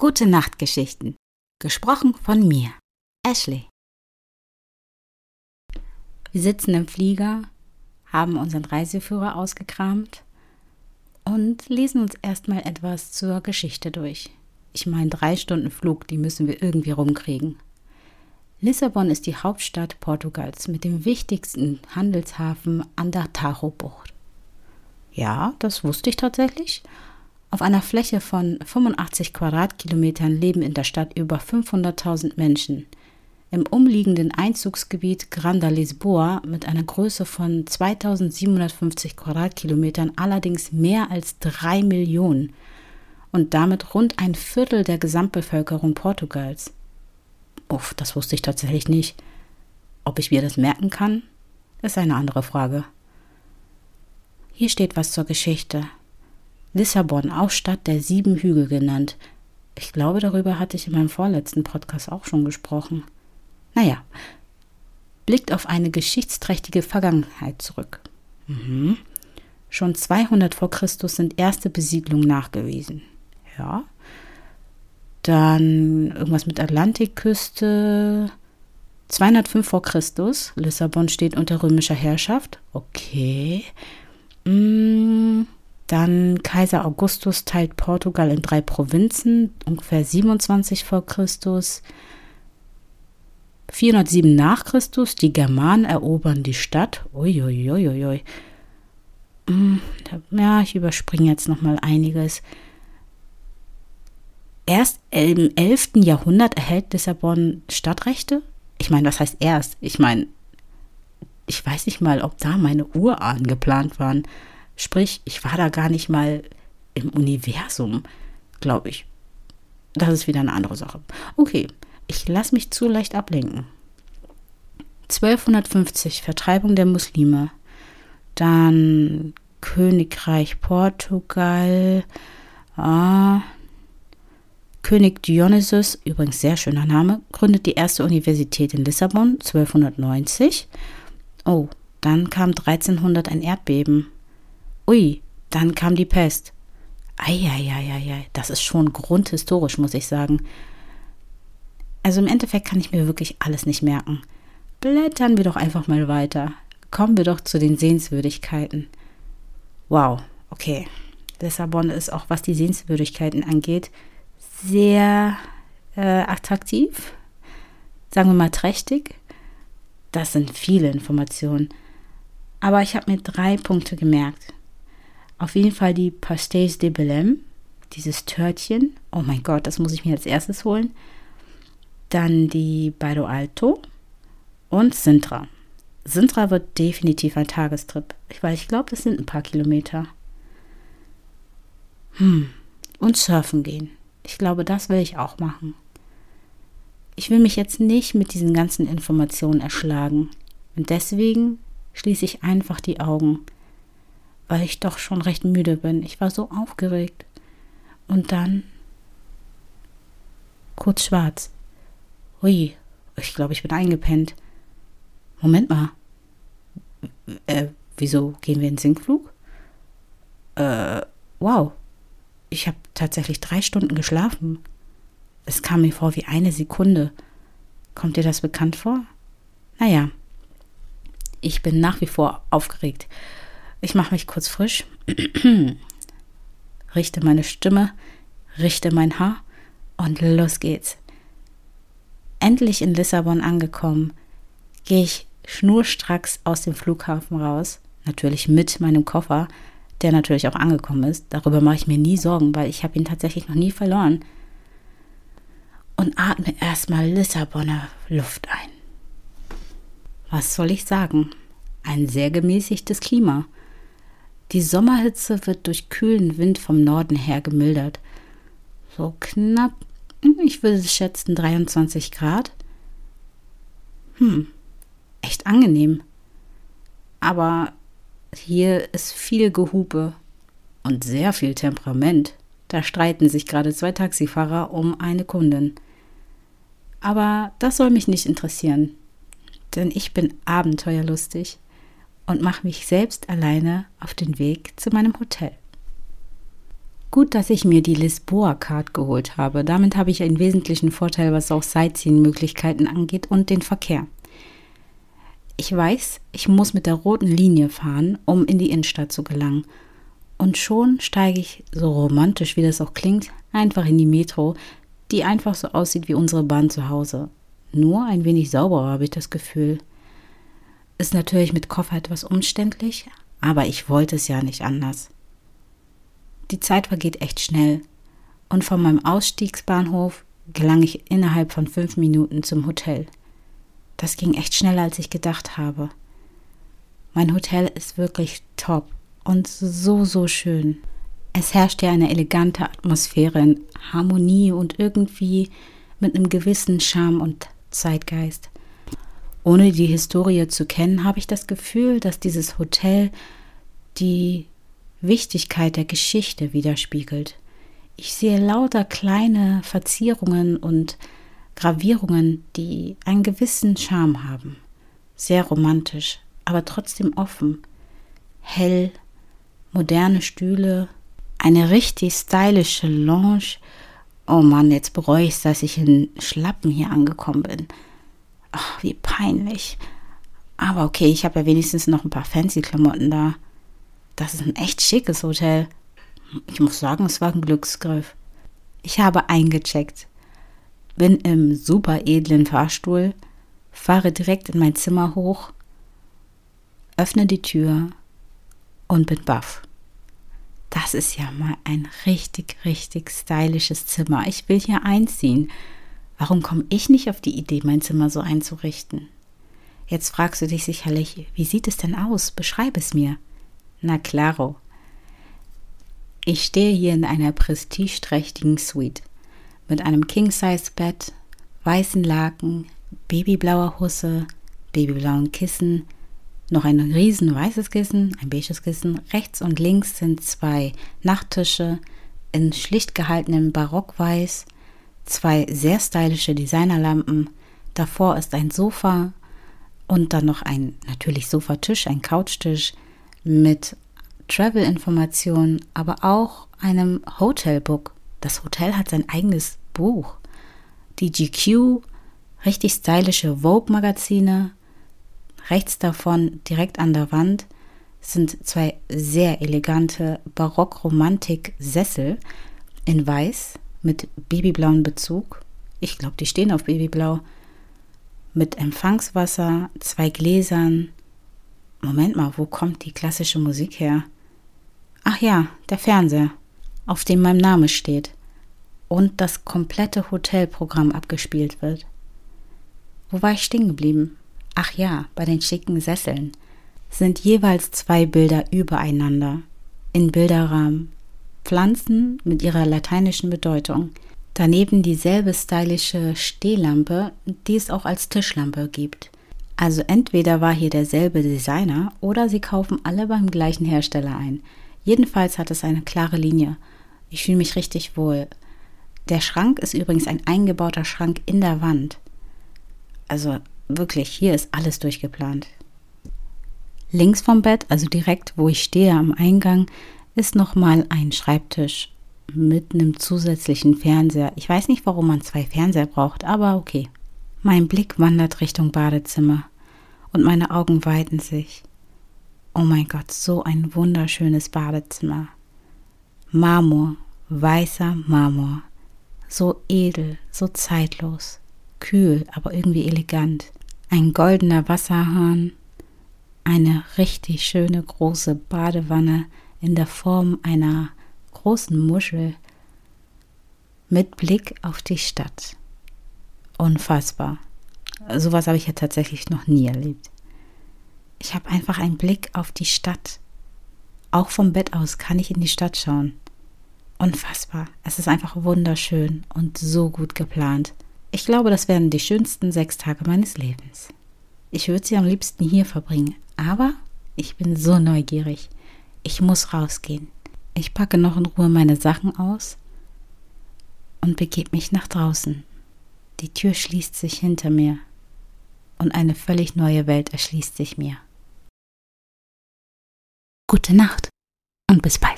Gute Nachtgeschichten. Gesprochen von mir, Ashley. Wir sitzen im Flieger, haben unseren Reiseführer ausgekramt und lesen uns erstmal etwas zur Geschichte durch. Ich meine, drei Stunden Flug, die müssen wir irgendwie rumkriegen. Lissabon ist die Hauptstadt Portugals mit dem wichtigsten Handelshafen an der Tajo-Bucht. Ja, das wusste ich tatsächlich. Auf einer Fläche von 85 Quadratkilometern leben in der Stadt über 500.000 Menschen – im umliegenden Einzugsgebiet Granda Lisboa mit einer Größe von 2750 Quadratkilometern allerdings mehr als drei Millionen und damit rund ein Viertel der Gesamtbevölkerung Portugals. Uff, das wusste ich tatsächlich nicht. Ob ich mir das merken kann, ist eine andere Frage. Hier steht was zur Geschichte. Lissabon, auch Stadt der sieben Hügel genannt. Ich glaube, darüber hatte ich in meinem vorletzten Podcast auch schon gesprochen. Naja, blickt auf eine geschichtsträchtige Vergangenheit zurück. Mhm. Schon 200 vor Christus sind erste Besiedlungen nachgewiesen. Ja. Dann irgendwas mit Atlantikküste. 205 vor Christus. Lissabon steht unter römischer Herrschaft. Okay. Mm, dann Kaiser Augustus teilt Portugal in drei Provinzen. Ungefähr 27 vor Christus. 407 nach Christus, die Germanen erobern die Stadt. Uiuiuiui. Hm, ja, ich überspringe jetzt noch mal einiges. Erst im 11. Jahrhundert erhält Lissabon Stadtrechte. Ich meine, was heißt erst? Ich meine, ich weiß nicht mal, ob da meine Urahnen geplant waren. Sprich, ich war da gar nicht mal im Universum, glaube ich. Das ist wieder eine andere Sache. Okay, ich lasse mich zu leicht ablenken. 1250 Vertreibung der Muslime. Dann Königreich Portugal. Ah, König Dionysius, übrigens sehr schöner Name, gründet die erste Universität in Lissabon 1290. Oh, dann kam 1300 ein Erdbeben. Ui, dann kam die Pest. Eieieiei, das ist schon grundhistorisch, muss ich sagen. Also im Endeffekt kann ich mir wirklich alles nicht merken. Blättern wir doch einfach mal weiter. Kommen wir doch zu den Sehenswürdigkeiten. Wow, okay. Lissabon ist auch, was die Sehenswürdigkeiten angeht, sehr äh, attraktiv. Sagen wir mal trächtig. Das sind viele Informationen. Aber ich habe mir drei Punkte gemerkt. Auf jeden Fall die Pastéis de Belém, dieses Törtchen. Oh mein Gott, das muss ich mir als erstes holen dann die Bairro Alto und Sintra. Sintra wird definitiv ein Tagestrip, weil ich glaube, das sind ein paar Kilometer. Hm, und surfen gehen. Ich glaube, das will ich auch machen. Ich will mich jetzt nicht mit diesen ganzen Informationen erschlagen. Und deswegen schließe ich einfach die Augen, weil ich doch schon recht müde bin. Ich war so aufgeregt. Und dann kurz schwarz. Ui, ich glaube, ich bin eingepennt. Moment mal. Äh, wieso gehen wir in Sinkflug? Äh, wow. Ich habe tatsächlich drei Stunden geschlafen. Es kam mir vor wie eine Sekunde. Kommt dir das bekannt vor? Naja, ich bin nach wie vor aufgeregt. Ich mache mich kurz frisch, richte meine Stimme, richte mein Haar und los geht's endlich in Lissabon angekommen, gehe ich schnurstracks aus dem Flughafen raus, natürlich mit meinem Koffer, der natürlich auch angekommen ist. Darüber mache ich mir nie Sorgen, weil ich habe ihn tatsächlich noch nie verloren. Und atme erstmal Lissabonner Luft ein. Was soll ich sagen? Ein sehr gemäßigtes Klima. Die Sommerhitze wird durch kühlen Wind vom Norden her gemildert. So knapp, ich würde schätzen 23 Grad. Hm, echt angenehm. Aber hier ist viel Gehupe und sehr viel Temperament. Da streiten sich gerade zwei Taxifahrer um eine Kundin. Aber das soll mich nicht interessieren, denn ich bin abenteuerlustig und mache mich selbst alleine auf den Weg zu meinem Hotel. Gut, dass ich mir die Lisboa-Card geholt habe. Damit habe ich einen wesentlichen Vorteil, was auch Sightseeing-Möglichkeiten angeht und den Verkehr. Ich weiß, ich muss mit der roten Linie fahren, um in die Innenstadt zu gelangen. Und schon steige ich, so romantisch wie das auch klingt, einfach in die Metro, die einfach so aussieht wie unsere Bahn zu Hause. Nur ein wenig sauberer habe ich das Gefühl. Ist natürlich mit Koffer etwas umständlich, aber ich wollte es ja nicht anders. Die Zeit vergeht echt schnell und von meinem Ausstiegsbahnhof gelang ich innerhalb von fünf Minuten zum Hotel. Das ging echt schneller, als ich gedacht habe. Mein Hotel ist wirklich top und so, so schön. Es herrscht ja eine elegante Atmosphäre in Harmonie und irgendwie mit einem gewissen Charme und Zeitgeist. Ohne die Historie zu kennen, habe ich das Gefühl, dass dieses Hotel die Wichtigkeit der Geschichte widerspiegelt. Ich sehe lauter kleine Verzierungen und Gravierungen, die einen gewissen Charme haben. Sehr romantisch, aber trotzdem offen. Hell, moderne Stühle, eine richtig stylische Lounge. Oh Mann, jetzt bereue ich es, dass ich in Schlappen hier angekommen bin. Ach, wie peinlich. Aber okay, ich habe ja wenigstens noch ein paar fancy Klamotten da. Das ist ein echt schickes Hotel. Ich muss sagen, es war ein Glücksgriff. Ich habe eingecheckt, bin im super edlen Fahrstuhl, fahre direkt in mein Zimmer hoch, öffne die Tür und bin baff. Das ist ja mal ein richtig, richtig stylisches Zimmer. Ich will hier einziehen. Warum komme ich nicht auf die Idee, mein Zimmer so einzurichten? Jetzt fragst du dich sicherlich, wie sieht es denn aus? Beschreib es mir. Na claro. Ich stehe hier in einer prestigeträchtigen Suite mit einem King-Size-Bett, weißen Laken, babyblauer Husse, babyblauen Kissen, noch ein riesen weißes Kissen, ein beiges Kissen. Rechts und links sind zwei Nachttische in schlicht gehaltenem Barockweiß zwei sehr stylische Designerlampen. Davor ist ein Sofa und dann noch ein natürlich Sofatisch, ein Couchtisch mit Travel-Informationen, aber auch einem Hotelbook. Das Hotel hat sein eigenes Buch. Die GQ, richtig stylische Vogue-Magazine. Rechts davon, direkt an der Wand, sind zwei sehr elegante Barock-Romantik-Sessel in Weiß mit babyblauen Bezug. Ich glaube, die stehen auf babyblau. Mit Empfangswasser, zwei Gläsern. Moment mal, wo kommt die klassische Musik her? Ach ja, der Fernseher, auf dem mein Name steht. Und das komplette Hotelprogramm abgespielt wird. Wo war ich stehen geblieben? Ach ja, bei den schicken Sesseln sind jeweils zwei Bilder übereinander in Bilderrahmen Pflanzen mit ihrer lateinischen Bedeutung. Daneben dieselbe stylische Stehlampe, die es auch als Tischlampe gibt. Also entweder war hier derselbe Designer oder sie kaufen alle beim gleichen Hersteller ein. Jedenfalls hat es eine klare Linie. Ich fühle mich richtig wohl. Der Schrank ist übrigens ein eingebauter Schrank in der Wand. Also wirklich, hier ist alles durchgeplant. Links vom Bett, also direkt wo ich stehe am Eingang, ist nochmal ein Schreibtisch mit einem zusätzlichen Fernseher. Ich weiß nicht, warum man zwei Fernseher braucht, aber okay. Mein Blick wandert Richtung Badezimmer und meine Augen weiten sich. Oh mein Gott, so ein wunderschönes Badezimmer. Marmor, weißer Marmor. So edel, so zeitlos. Kühl, aber irgendwie elegant. Ein goldener Wasserhahn. Eine richtig schöne große Badewanne in der Form einer großen Muschel mit Blick auf die Stadt. Unfassbar. Sowas habe ich ja tatsächlich noch nie erlebt. Ich habe einfach einen Blick auf die Stadt Auch vom Bett aus kann ich in die Stadt schauen. Unfassbar. Es ist einfach wunderschön und so gut geplant. Ich glaube, das werden die schönsten sechs Tage meines Lebens. Ich würde sie am liebsten hier verbringen, aber ich bin so neugierig. Ich muss rausgehen. Ich packe noch in Ruhe meine Sachen aus und begebe mich nach draußen. Die Tür schließt sich hinter mir und eine völlig neue Welt erschließt sich mir. Gute Nacht und bis bald.